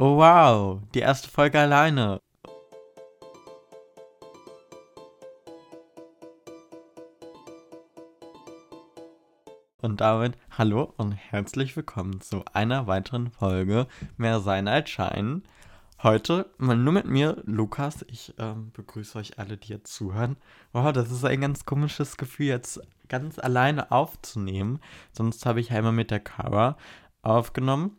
Oh wow, die erste Folge alleine. Und damit hallo und herzlich willkommen zu einer weiteren Folge Mehr Sein als Schein. Heute mal nur mit mir, Lukas. Ich ähm, begrüße euch alle, die jetzt zuhören. Wow, das ist ein ganz komisches Gefühl, jetzt ganz alleine aufzunehmen. Sonst habe ich einmal mit der Kara aufgenommen.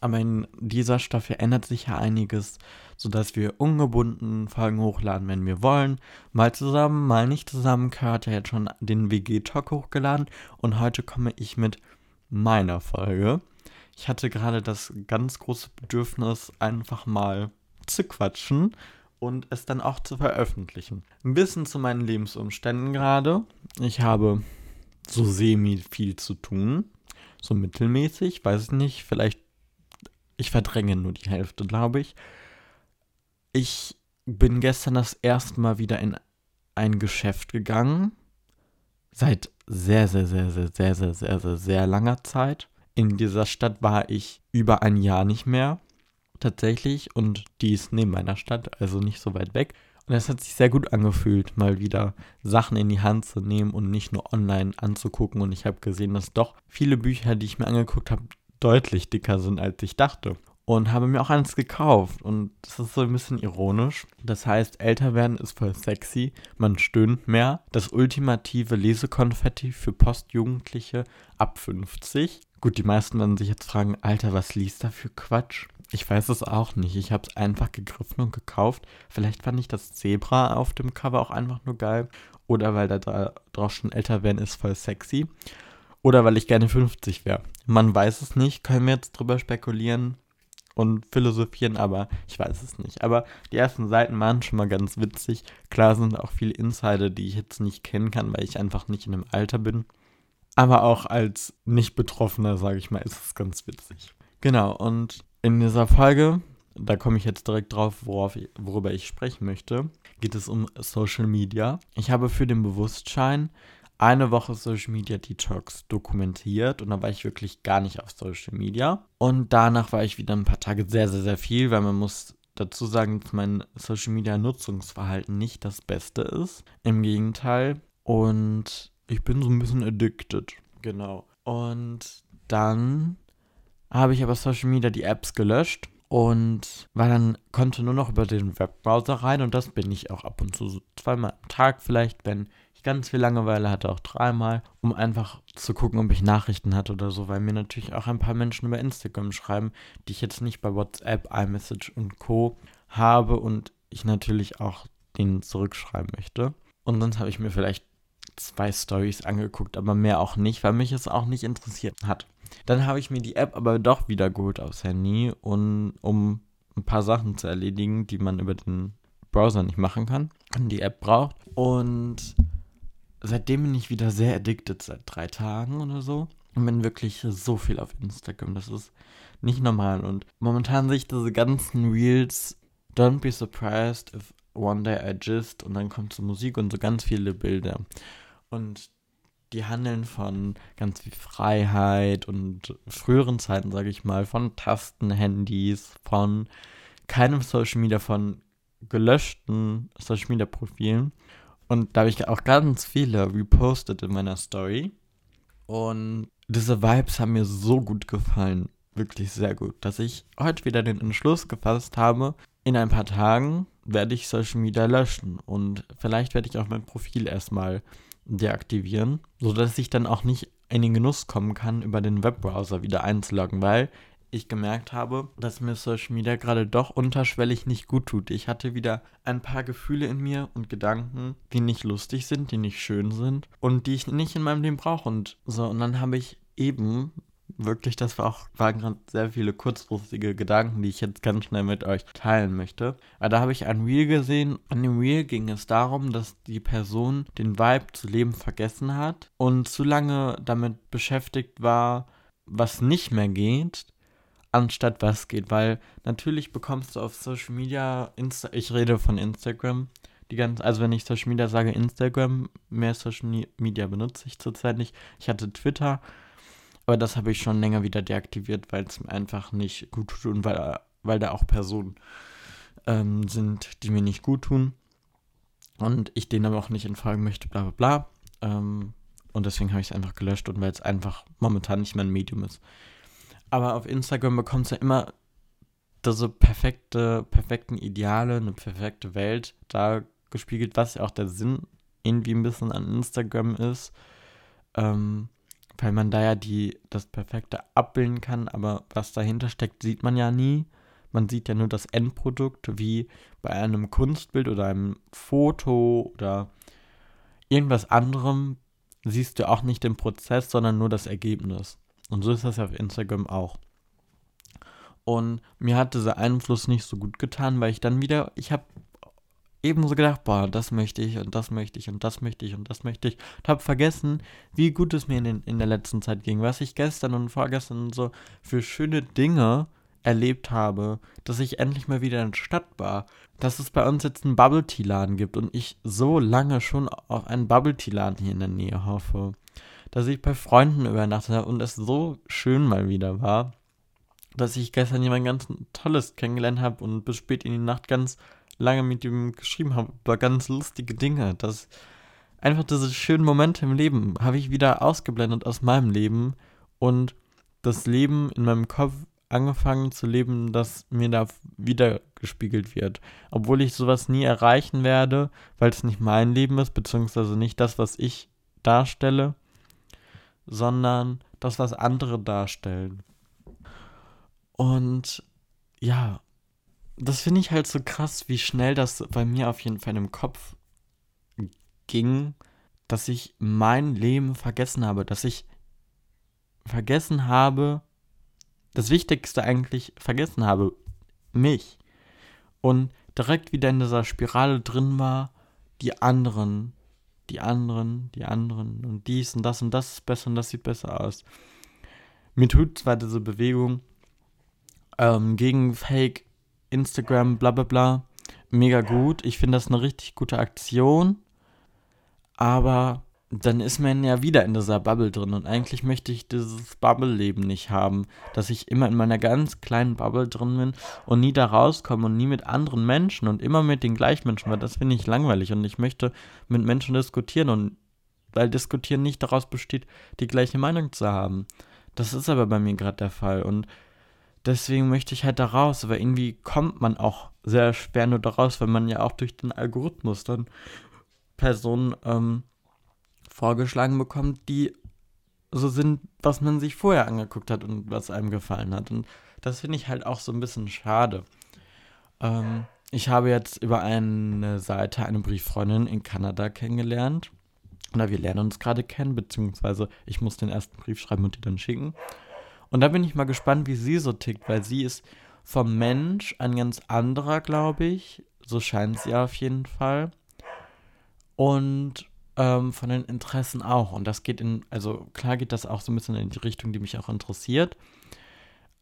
Aber in dieser Staffel ändert sich ja einiges, sodass wir ungebunden Folgen hochladen, wenn wir wollen. Mal zusammen, mal nicht zusammen. Kara hat ja jetzt schon den WG-Talk hochgeladen und heute komme ich mit meiner Folge. Ich hatte gerade das ganz große Bedürfnis, einfach mal zu quatschen und es dann auch zu veröffentlichen. Ein bisschen zu meinen Lebensumständen gerade. Ich habe so semi viel zu tun. So mittelmäßig, weiß ich nicht. Vielleicht, ich verdränge nur die Hälfte, glaube ich. Ich bin gestern das erste Mal wieder in ein Geschäft gegangen. Seit sehr, sehr, sehr, sehr, sehr, sehr, sehr, sehr, sehr langer Zeit in dieser Stadt war ich über ein Jahr nicht mehr tatsächlich und die ist neben meiner Stadt, also nicht so weit weg. Und es hat sich sehr gut angefühlt, mal wieder Sachen in die Hand zu nehmen und nicht nur online anzugucken. Und ich habe gesehen, dass doch viele Bücher, die ich mir angeguckt habe, deutlich dicker sind, als ich dachte. Und habe mir auch eins gekauft. Und das ist so ein bisschen ironisch. Das heißt, älter werden ist voll sexy. Man stöhnt mehr. Das ultimative Lesekonfetti für Postjugendliche ab 50. Gut, die meisten werden sich jetzt fragen, Alter, was liest da für Quatsch? Ich weiß es auch nicht. Ich habe es einfach gegriffen und gekauft. Vielleicht fand ich das Zebra auf dem Cover auch einfach nur geil. Oder weil da drauf schon älter werden ist voll sexy. Oder weil ich gerne 50 wäre. Man weiß es nicht. Können wir jetzt drüber spekulieren und philosophieren, aber ich weiß es nicht. Aber die ersten Seiten waren schon mal ganz witzig. Klar sind auch viele Insider, die ich jetzt nicht kennen kann, weil ich einfach nicht in dem Alter bin. Aber auch als Nicht-Betroffener, sage ich mal, ist es ganz witzig. Genau, und in dieser Folge, da komme ich jetzt direkt drauf, worauf worüber ich sprechen möchte, geht es um Social Media. Ich habe für den Bewusstsein eine Woche Social Media Detox dokumentiert und da war ich wirklich gar nicht auf Social Media. Und danach war ich wieder ein paar Tage sehr, sehr, sehr viel, weil man muss dazu sagen, dass mein Social Media Nutzungsverhalten nicht das Beste ist. Im Gegenteil. Und ich bin so ein bisschen addicted. Genau. Und dann habe ich aber Social Media die Apps gelöscht und war dann konnte nur noch über den Webbrowser rein und das bin ich auch ab und zu so zweimal am Tag vielleicht, wenn ganz viel Langeweile hatte, auch dreimal, um einfach zu gucken, ob ich Nachrichten hatte oder so, weil mir natürlich auch ein paar Menschen über Instagram schreiben, die ich jetzt nicht bei WhatsApp, iMessage und Co habe und ich natürlich auch denen zurückschreiben möchte. Und sonst habe ich mir vielleicht zwei Stories angeguckt, aber mehr auch nicht, weil mich es auch nicht interessiert hat. Dann habe ich mir die App aber doch wieder geholt aufs Handy, und, um ein paar Sachen zu erledigen, die man über den Browser nicht machen kann und die App braucht. Und seitdem bin ich wieder sehr addicted, seit drei Tagen oder so. Und bin wirklich so viel auf Instagram. Das ist nicht normal. Und momentan sehe ich diese ganzen Reels. Don't be surprised if one day I just. Und dann kommt so Musik und so ganz viele Bilder. Und die handeln von ganz viel Freiheit und früheren Zeiten, sage ich mal, von Tastenhandys, von keinem Social Media, von gelöschten Social Media Profilen. Und da habe ich auch ganz viele repostet in meiner Story. Und diese Vibes haben mir so gut gefallen, wirklich sehr gut, dass ich heute wieder den Entschluss gefasst habe, in ein paar Tagen werde ich Social Media löschen. Und vielleicht werde ich auch mein Profil erstmal deaktivieren, sodass ich dann auch nicht in den Genuss kommen kann, über den Webbrowser wieder einzuloggen, weil ich gemerkt habe, dass mir Social Media gerade doch unterschwellig nicht gut tut. Ich hatte wieder ein paar Gefühle in mir und Gedanken, die nicht lustig sind, die nicht schön sind und die ich nicht in meinem Leben brauche. Und so, und dann habe ich eben wirklich, das war auch, waren gerade sehr viele kurzfristige Gedanken, die ich jetzt ganz schnell mit euch teilen möchte. Aber da habe ich ein Reel gesehen. An dem Reel ging es darum, dass die Person den Vibe zu leben vergessen hat und zu lange damit beschäftigt war, was nicht mehr geht, anstatt was geht. Weil natürlich bekommst du auf Social Media, Insta ich rede von Instagram, die ganze, also wenn ich Social Media sage, Instagram, mehr Social Media benutze ich zurzeit nicht. Ich hatte Twitter, Aber das habe ich schon länger wieder deaktiviert, weil es mir einfach nicht gut tut und weil, weil da auch Personen ähm, sind, die mir nicht gut tun. Und ich denen aber auch nicht entfolgen möchte, bla bla bla. Ähm, und deswegen habe ich es einfach gelöscht und weil es einfach momentan nicht mein Medium ist. Aber auf Instagram bekommst du immer diese perfekte, perfekten Ideale, eine perfekte Welt da gespiegelt, was ja auch der Sinn irgendwie ein bisschen an Instagram ist. Ähm, weil man da ja die, das Perfekte abbilden kann, aber was dahinter steckt, sieht man ja nie. Man sieht ja nur das Endprodukt, wie bei einem Kunstbild oder einem Foto oder irgendwas anderem siehst du auch nicht den Prozess, sondern nur das Ergebnis. Und so ist das ja auf Instagram auch. Und mir hat dieser Einfluss nicht so gut getan, weil ich dann wieder, ich habe ebenso gedacht, boah, das möchte ich und das möchte ich und das möchte ich und das möchte ich. Und habe vergessen, wie gut es mir in, den, in der letzten Zeit ging, was ich gestern und vorgestern so für schöne Dinge erlebt habe, dass ich endlich mal wieder in der Stadt war, dass es bei uns jetzt einen Bubble Tea Laden gibt und ich so lange schon auf einen Bubble Tea Laden hier in der Nähe hoffe, dass ich bei Freunden übernachtet habe und es so schön mal wieder war, dass ich gestern jemand ganz Tolles kennengelernt habe und bis spät in die Nacht ganz lange mit ihm geschrieben habe über ganz lustige Dinge. Das einfach diese schönen Momente im Leben habe ich wieder ausgeblendet aus meinem Leben und das Leben in meinem Kopf angefangen zu leben, das mir da wieder gespiegelt wird. Obwohl ich sowas nie erreichen werde, weil es nicht mein Leben ist, beziehungsweise nicht das, was ich darstelle, sondern das, was andere darstellen. Und ja, das finde ich halt so krass, wie schnell das bei mir auf jeden Fall im Kopf ging, dass ich mein Leben vergessen habe, dass ich vergessen habe, das Wichtigste eigentlich vergessen habe, mich. Und direkt wieder in dieser Spirale drin war, die anderen, die anderen, die anderen und dies und das und das ist besser und das sieht besser aus. Mir tut zwar diese Bewegung ähm, gegen Fake, Instagram, bla bla bla, mega gut. Ich finde das eine richtig gute Aktion. Aber dann ist man ja wieder in dieser Bubble drin. Und eigentlich möchte ich dieses Bubble-Leben nicht haben, dass ich immer in meiner ganz kleinen Bubble drin bin und nie da rauskomme und nie mit anderen Menschen und immer mit den gleichen Menschen, weil das finde ich langweilig und ich möchte mit Menschen diskutieren und weil diskutieren nicht daraus besteht, die gleiche Meinung zu haben. Das ist aber bei mir gerade der Fall und deswegen möchte ich halt da raus, aber irgendwie kommt man auch sehr schwer nur da raus, weil man ja auch durch den Algorithmus dann Personen ähm, vorgeschlagen bekommt, die so sind, was man sich vorher angeguckt hat und was einem gefallen hat. Und das finde ich halt auch so ein bisschen schade. Ähm, ich habe jetzt über eine Seite eine Brieffreundin in Kanada kennengelernt. Oder wir lernen uns gerade kennen, beziehungsweise ich muss den ersten Brief schreiben und die dann schicken. Und da bin ich mal gespannt, wie sie so tickt, weil sie ist vom Mensch ein ganz anderer, glaube ich. So scheint sie auf jeden Fall. Und ähm, von den Interessen auch. Und das geht in, also klar geht das auch so ein bisschen in die Richtung, die mich auch interessiert.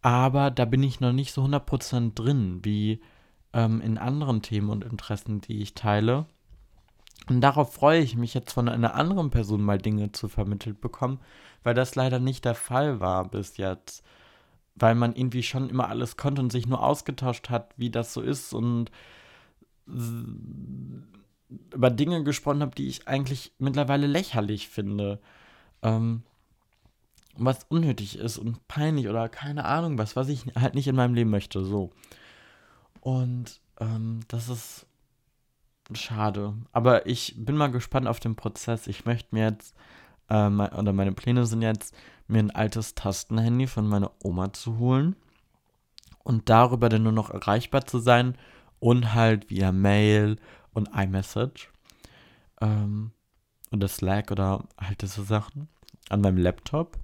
Aber da bin ich noch nicht so 100% drin, wie ähm, in anderen Themen und Interessen, die ich teile. Und darauf freue ich mich jetzt von einer anderen Person mal Dinge zu vermittelt bekommen, weil das leider nicht der Fall war bis jetzt. Weil man irgendwie schon immer alles konnte und sich nur ausgetauscht hat, wie das so ist und über Dinge gesprochen habe, die ich eigentlich mittlerweile lächerlich finde. Ähm, was unnötig ist und peinlich oder keine Ahnung was, was ich halt nicht in meinem Leben möchte. So. Und ähm, das ist schade. Aber ich bin mal gespannt auf den Prozess. Ich möchte mir jetzt, ähm, oder meine Pläne sind jetzt, mir ein altes Tastenhandy von meiner Oma zu holen und darüber dann nur noch erreichbar zu sein und halt via Mail und iMessage ähm, oder Slack oder halt diese Sachen an meinem Laptop.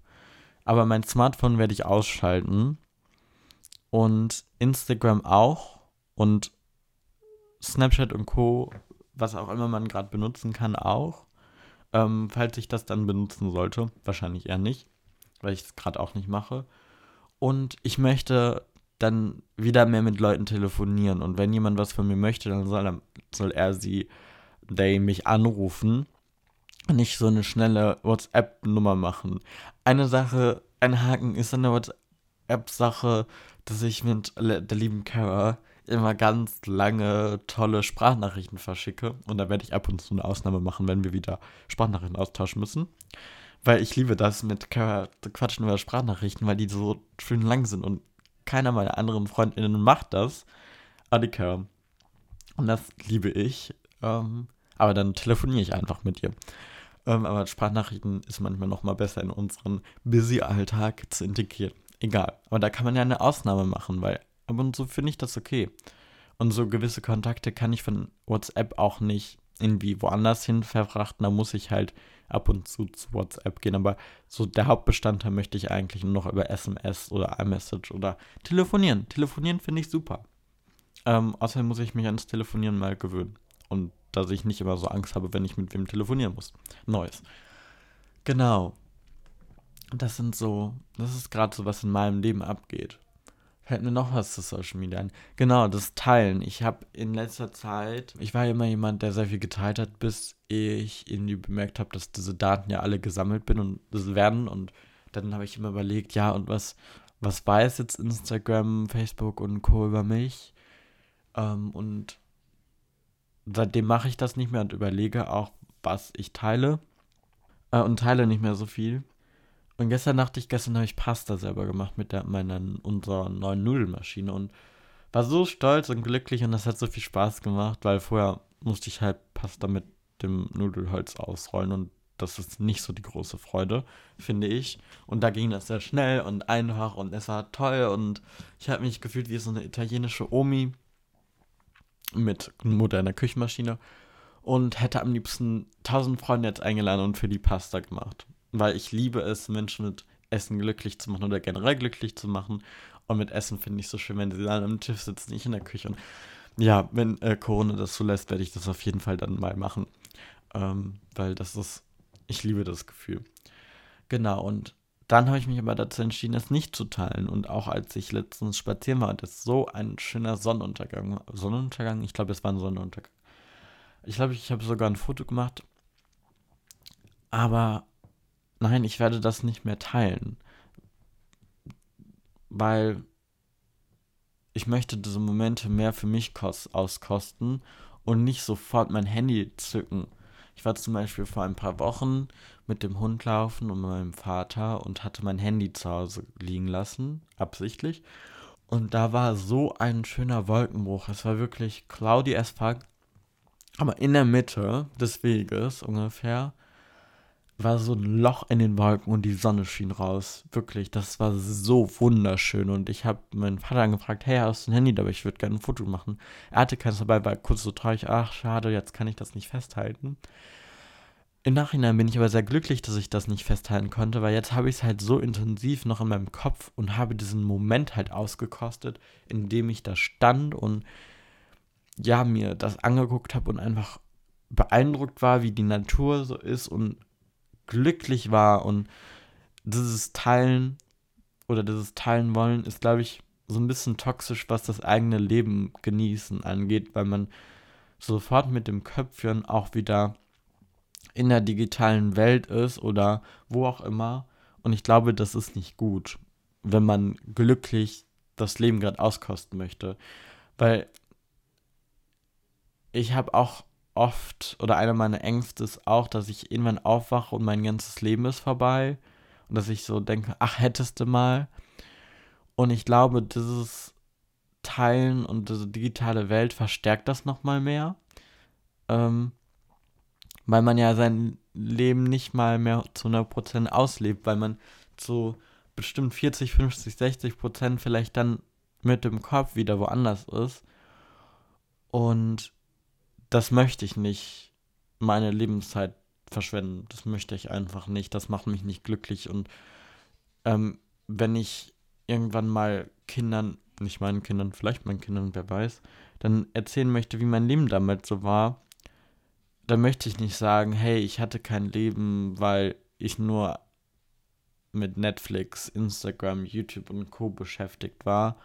Aber mein Smartphone werde ich ausschalten und Instagram auch und Snapchat und Co., was auch immer man gerade benutzen kann, auch. Ähm, falls ich das dann benutzen sollte. Wahrscheinlich eher nicht, weil ich es gerade auch nicht mache. Und ich möchte dann wieder mehr mit Leuten telefonieren. Und wenn jemand was von mir möchte, dann soll er, soll er sie, they mich anrufen. Nicht so eine schnelle WhatsApp-Nummer machen. Eine Sache ein Haken ist an der WhatsApp-Sache, dass ich mit der lieben Kara immer ganz lange tolle Sprachnachrichten verschicke. Und da werde ich ab und zu eine Ausnahme machen, wenn wir wieder Sprachnachrichten austauschen müssen. Weil ich liebe das mit Kara zu quatschen über Sprachnachrichten, weil die so schön lang sind und keiner meiner anderen Freundinnen macht das. Kara. Und das liebe ich. Ähm, aber dann telefoniere ich einfach mit ihr. Ähm, aber Sprachnachrichten ist manchmal noch mal besser in unseren Busy-Alltag zu integrieren. Egal. Aber da kann man ja eine Ausnahme machen, weil ab und zu finde ich das okay. Und so gewisse Kontakte kann ich von WhatsApp auch nicht irgendwie woanders hin verfrachten. Da muss ich halt ab und zu zu WhatsApp gehen. Aber so der Hauptbestandteil möchte ich eigentlich nur noch über SMS oder iMessage oder telefonieren. Telefonieren finde ich super. Ähm, außerdem muss ich mich ans Telefonieren mal gewöhnen. Und dass ich nicht immer so Angst habe, wenn ich mit wem telefonieren muss. Neues. Genau. Das sind so, das ist gerade so, was in meinem Leben abgeht. Fällt mir noch was zu Social Media ein. Genau, das Teilen. Ich habe in letzter Zeit, ich war immer jemand, der sehr viel geteilt hat, bis ich irgendwie bemerkt habe, dass diese Daten ja alle gesammelt bin und das werden. Und dann habe ich immer überlegt, ja, und was, was weiß jetzt Instagram, Facebook und Co. über mich? Ähm, und seitdem mache ich das nicht mehr und überlege auch, was ich teile. Äh, und teile nicht mehr so viel. Und gestern dachte ich, gestern habe ich Pasta selber gemacht mit der, meiner, unserer neuen Nudelmaschine und war so stolz und glücklich und das hat so viel Spaß gemacht, weil vorher musste ich halt Pasta mit dem Nudelholz ausrollen und das ist nicht so die große Freude, finde ich. Und da ging das sehr schnell und einfach und es war toll und ich habe mich gefühlt wie so eine italienische Omi, mit moderner Küchenmaschine und hätte am liebsten tausend Freunde jetzt eingeladen und für die Pasta gemacht. Weil ich liebe es, Menschen mit Essen glücklich zu machen oder generell glücklich zu machen. Und mit Essen finde ich so schön, wenn sie dann am Tisch sitzen, nicht in der Küche. Und ja, wenn äh, Corona das zulässt, werde ich das auf jeden Fall dann mal machen. Ähm, weil das ist, ich liebe das Gefühl. Genau, und dann habe ich mich aber dazu entschieden, es nicht zu teilen. Und auch als ich letztens spazieren war, das ist so ein schöner Sonnenuntergang. Sonnenuntergang? Ich glaube, es war ein Sonnenuntergang. Ich glaube, ich habe sogar ein Foto gemacht. Aber nein, ich werde das nicht mehr teilen. Weil ich möchte diese Momente mehr für mich auskosten und nicht sofort mein Handy zücken ich war zum Beispiel vor ein paar Wochen mit dem Hund laufen und meinem Vater und hatte mein Handy zu Hause liegen lassen, absichtlich. Und da war so ein schöner Wolkenbruch. Es war wirklich cloudy as fuck. Aber in der Mitte des Weges ungefähr war so ein Loch in den Wolken und die Sonne schien raus. Wirklich, das war so wunderschön. Und ich habe meinen Vater angefragt, hey, hast du ein Handy dabei? Ich würde gerne ein Foto machen. Er hatte keins dabei, war kurz so traurig, ach, schade, jetzt kann ich das nicht festhalten. Im Nachhinein bin ich aber sehr glücklich, dass ich das nicht festhalten konnte, weil jetzt habe ich es halt so intensiv noch in meinem Kopf und habe diesen Moment halt ausgekostet, in dem ich da stand und ja, mir das angeguckt habe und einfach beeindruckt war, wie die Natur so ist und glücklich war und dieses Teilen oder dieses Teilen wollen ist, glaube ich, so ein bisschen toxisch, was das eigene Leben genießen angeht, weil man sofort mit dem Köpfchen auch wieder in der digitalen Welt ist oder wo auch immer. Und ich glaube, das ist nicht gut, wenn man glücklich das Leben gerade auskosten möchte. Weil ich habe auch oft, oder einer meiner Ängste ist auch, dass ich irgendwann aufwache und mein ganzes Leben ist vorbei. Und dass ich so denke, ach, hättest du mal. Und ich glaube, dieses Teilen und diese digitale Welt verstärkt das nochmal mehr. Ähm, weil man ja sein Leben nicht mal mehr zu 100% auslebt, weil man zu bestimmt 40, 50, 60 Prozent vielleicht dann mit dem Kopf wieder woanders ist. Und das möchte ich nicht, meine Lebenszeit verschwenden. Das möchte ich einfach nicht. Das macht mich nicht glücklich. Und ähm, wenn ich irgendwann mal Kindern, nicht meinen Kindern, vielleicht meinen Kindern, wer weiß, dann erzählen möchte, wie mein Leben damals so war, da möchte ich nicht sagen, hey, ich hatte kein Leben, weil ich nur mit Netflix, Instagram, YouTube und Co. beschäftigt war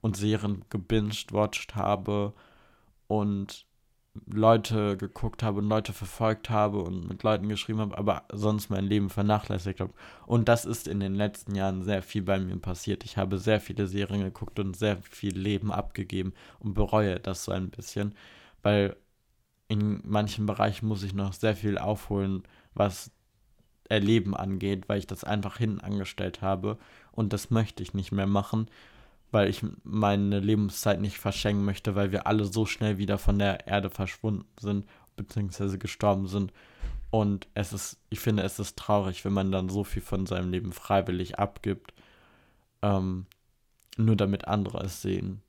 und Serien gebinged, watched habe und Leute geguckt habe und Leute verfolgt habe und mit Leuten geschrieben habe, aber sonst mein Leben vernachlässigt habe. Und das ist in den letzten Jahren sehr viel bei mir passiert. Ich habe sehr viele Serien geguckt und sehr viel Leben abgegeben und bereue das so ein bisschen, weil in manchen Bereichen muss ich noch sehr viel aufholen, was Erleben angeht, weil ich das einfach hinten angestellt habe und das möchte ich nicht mehr machen weil ich meine Lebenszeit nicht verschenken möchte, weil wir alle so schnell wieder von der Erde verschwunden sind, beziehungsweise gestorben sind. Und es ist, ich finde, es ist traurig, wenn man dann so viel von seinem Leben freiwillig abgibt, ähm, nur damit andere es sehen.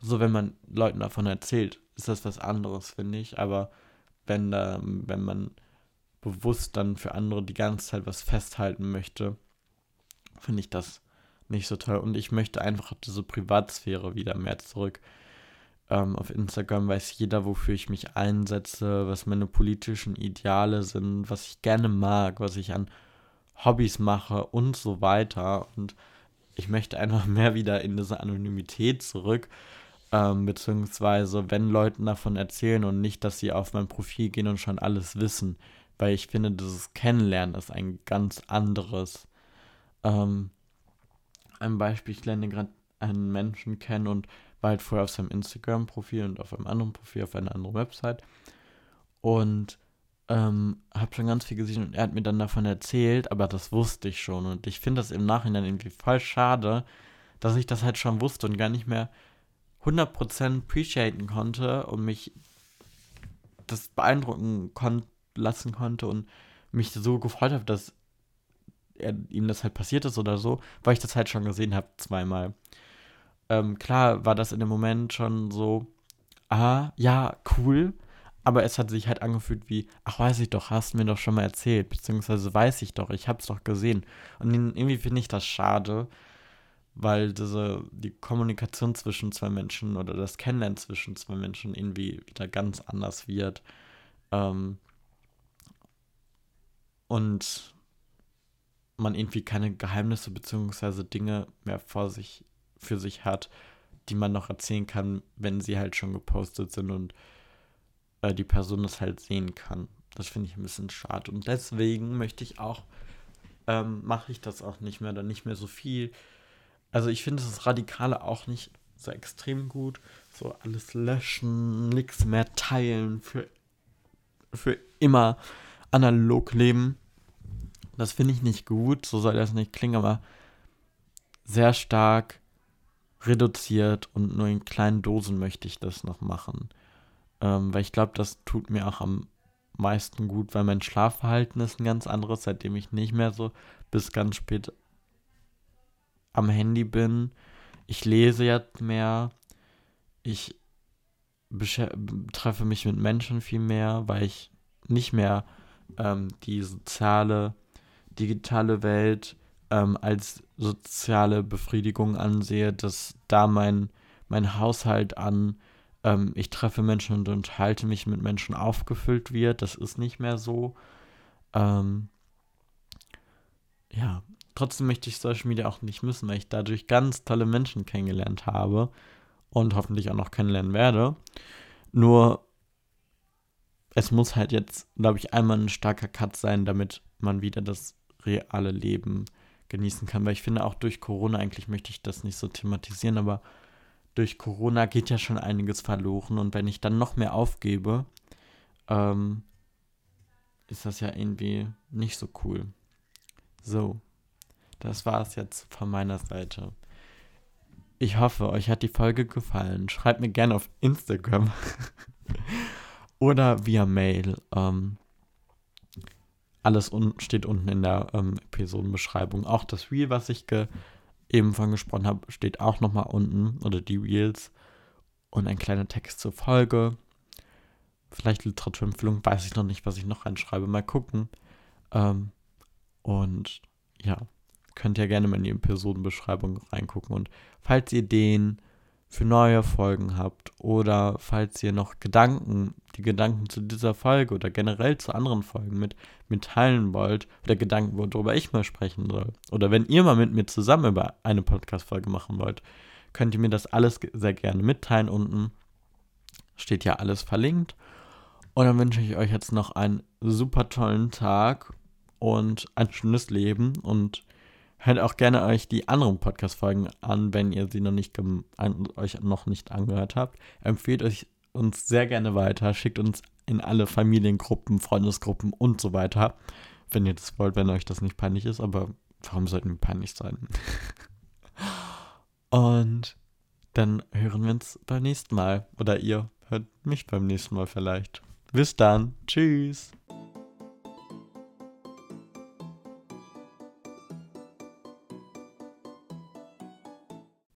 So, wenn man Leuten davon erzählt, ist das was anderes, finde ich. Aber wenn da, wenn man bewusst dann für andere die ganze Zeit was festhalten möchte, finde ich das nicht so toll. Und ich möchte einfach diese Privatsphäre wieder mehr zurück. Ähm, auf Instagram weiß jeder, wofür ich mich einsetze, was meine politischen Ideale sind, was ich gerne mag, was ich an Hobbys mache und so weiter. Und ich möchte einfach mehr wieder in diese Anonymität zurück. Ähm, beziehungsweise, wenn Leuten davon erzählen und nicht, dass sie auf mein Profil gehen und schon alles wissen. Weil ich finde, dieses Kennenlernen ist ein ganz anderes. Ähm, ein Beispiel, ich lerne gerade einen Menschen kennen und war halt vorher auf seinem Instagram-Profil und auf einem anderen Profil, auf einer anderen Website. Und ähm, habe schon ganz viel gesehen und er hat mir dann davon erzählt, aber das wusste ich schon. Und ich finde das im Nachhinein irgendwie voll schade, dass ich das halt schon wusste und gar nicht mehr 100% appreciaten konnte und mich das beeindrucken kon lassen konnte und mich so gefreut habe, dass er, ihm das halt passiert ist oder so, weil ich das halt schon gesehen habe zweimal. Ähm, klar war das in dem Moment schon so, ah, ja, cool, aber es hat sich halt angefühlt wie, ach, weiß ich doch, hast du mir doch schon mal erzählt, beziehungsweise weiß ich doch, ich hab's doch gesehen. Und irgendwie finde ich das schade, weil diese, die Kommunikation zwischen zwei Menschen oder das Kennenlernen zwischen zwei Menschen irgendwie wieder ganz anders wird. Ähm, und man irgendwie keine Geheimnisse bzw. Dinge mehr vor sich, für sich hat, die man noch erzählen kann, wenn sie halt schon gepostet sind und äh, die Person das halt sehen kann. Das finde ich ein bisschen schade. Und deswegen möchte ich auch, ähm, mache ich das auch nicht mehr oder nicht mehr so viel. Also ich finde das Radikale auch nicht so extrem gut. So alles löschen, nichts mehr teilen, für, für immer analog leben. Das finde ich nicht gut, so soll das nicht klingen, aber sehr stark reduziert und nur in kleinen Dosen möchte ich das noch machen. Ähm, weil ich glaube, das tut mir auch am meisten gut, weil mein Schlafverhalten ist ein ganz anderes, seitdem ich nicht mehr so bis ganz spät am Handy bin. Ich lese jetzt mehr. Ich treffe mich mit Menschen viel mehr, weil ich nicht mehr ähm, die soziale digitale Welt ähm, als soziale Befriedigung ansehe, dass da mein, mein Haushalt an ähm, ich treffe Menschen und unterhalte mich mit Menschen aufgefüllt wird. Das ist nicht mehr so. Ähm, ja, trotzdem möchte ich Social Media auch nicht missen, weil ich dadurch ganz tolle Menschen kennengelernt habe und hoffentlich auch noch kennenlernen werde. Nur es muss halt jetzt, glaube ich, einmal ein starker Cut sein, damit man wieder das reale Leben genießen kann. Weil ich finde, auch durch Corona, eigentlich möchte ich das nicht so thematisieren, aber durch Corona geht ja schon einiges verloren. Und wenn ich dann noch mehr aufgebe, ähm, ist das ja irgendwie nicht so cool. So, das war es jetzt von meiner Seite. Ich hoffe, euch hat die Folge gefallen. Schreibt mir gerne auf Instagram oder via Mail. Ähm, alles un steht unten in der ähm, Episodenbeschreibung. Auch das Reel, was ich eben von gesprochen habe, steht auch nochmal unten. Oder die Reels. Und ein kleiner Text zur Folge. Vielleicht Literaturempfehlung, weiß ich noch nicht, was ich noch reinschreibe. Mal gucken. Ähm, und ja, könnt ihr gerne mal in die Episodenbeschreibung reingucken. Und falls ihr den für neue Folgen habt oder falls ihr noch Gedanken, die Gedanken zu dieser Folge oder generell zu anderen Folgen mit mir teilen wollt oder Gedanken, worüber ich mal sprechen soll oder wenn ihr mal mit mir zusammen über eine Podcast-Folge machen wollt, könnt ihr mir das alles sehr gerne mitteilen unten. steht ja alles verlinkt. Und dann wünsche ich euch jetzt noch einen super tollen Tag und ein schönes Leben und hört auch gerne euch die anderen Podcast-Folgen an, wenn ihr sie noch nicht euch noch nicht angehört habt. Empfehlt euch uns sehr gerne weiter, schickt uns in alle Familiengruppen, Freundesgruppen und so weiter, wenn ihr das wollt, wenn euch das nicht peinlich ist, aber warum sollten wir peinlich sein? und dann hören wir uns beim nächsten Mal oder ihr hört mich beim nächsten Mal vielleicht. Bis dann. Tschüss.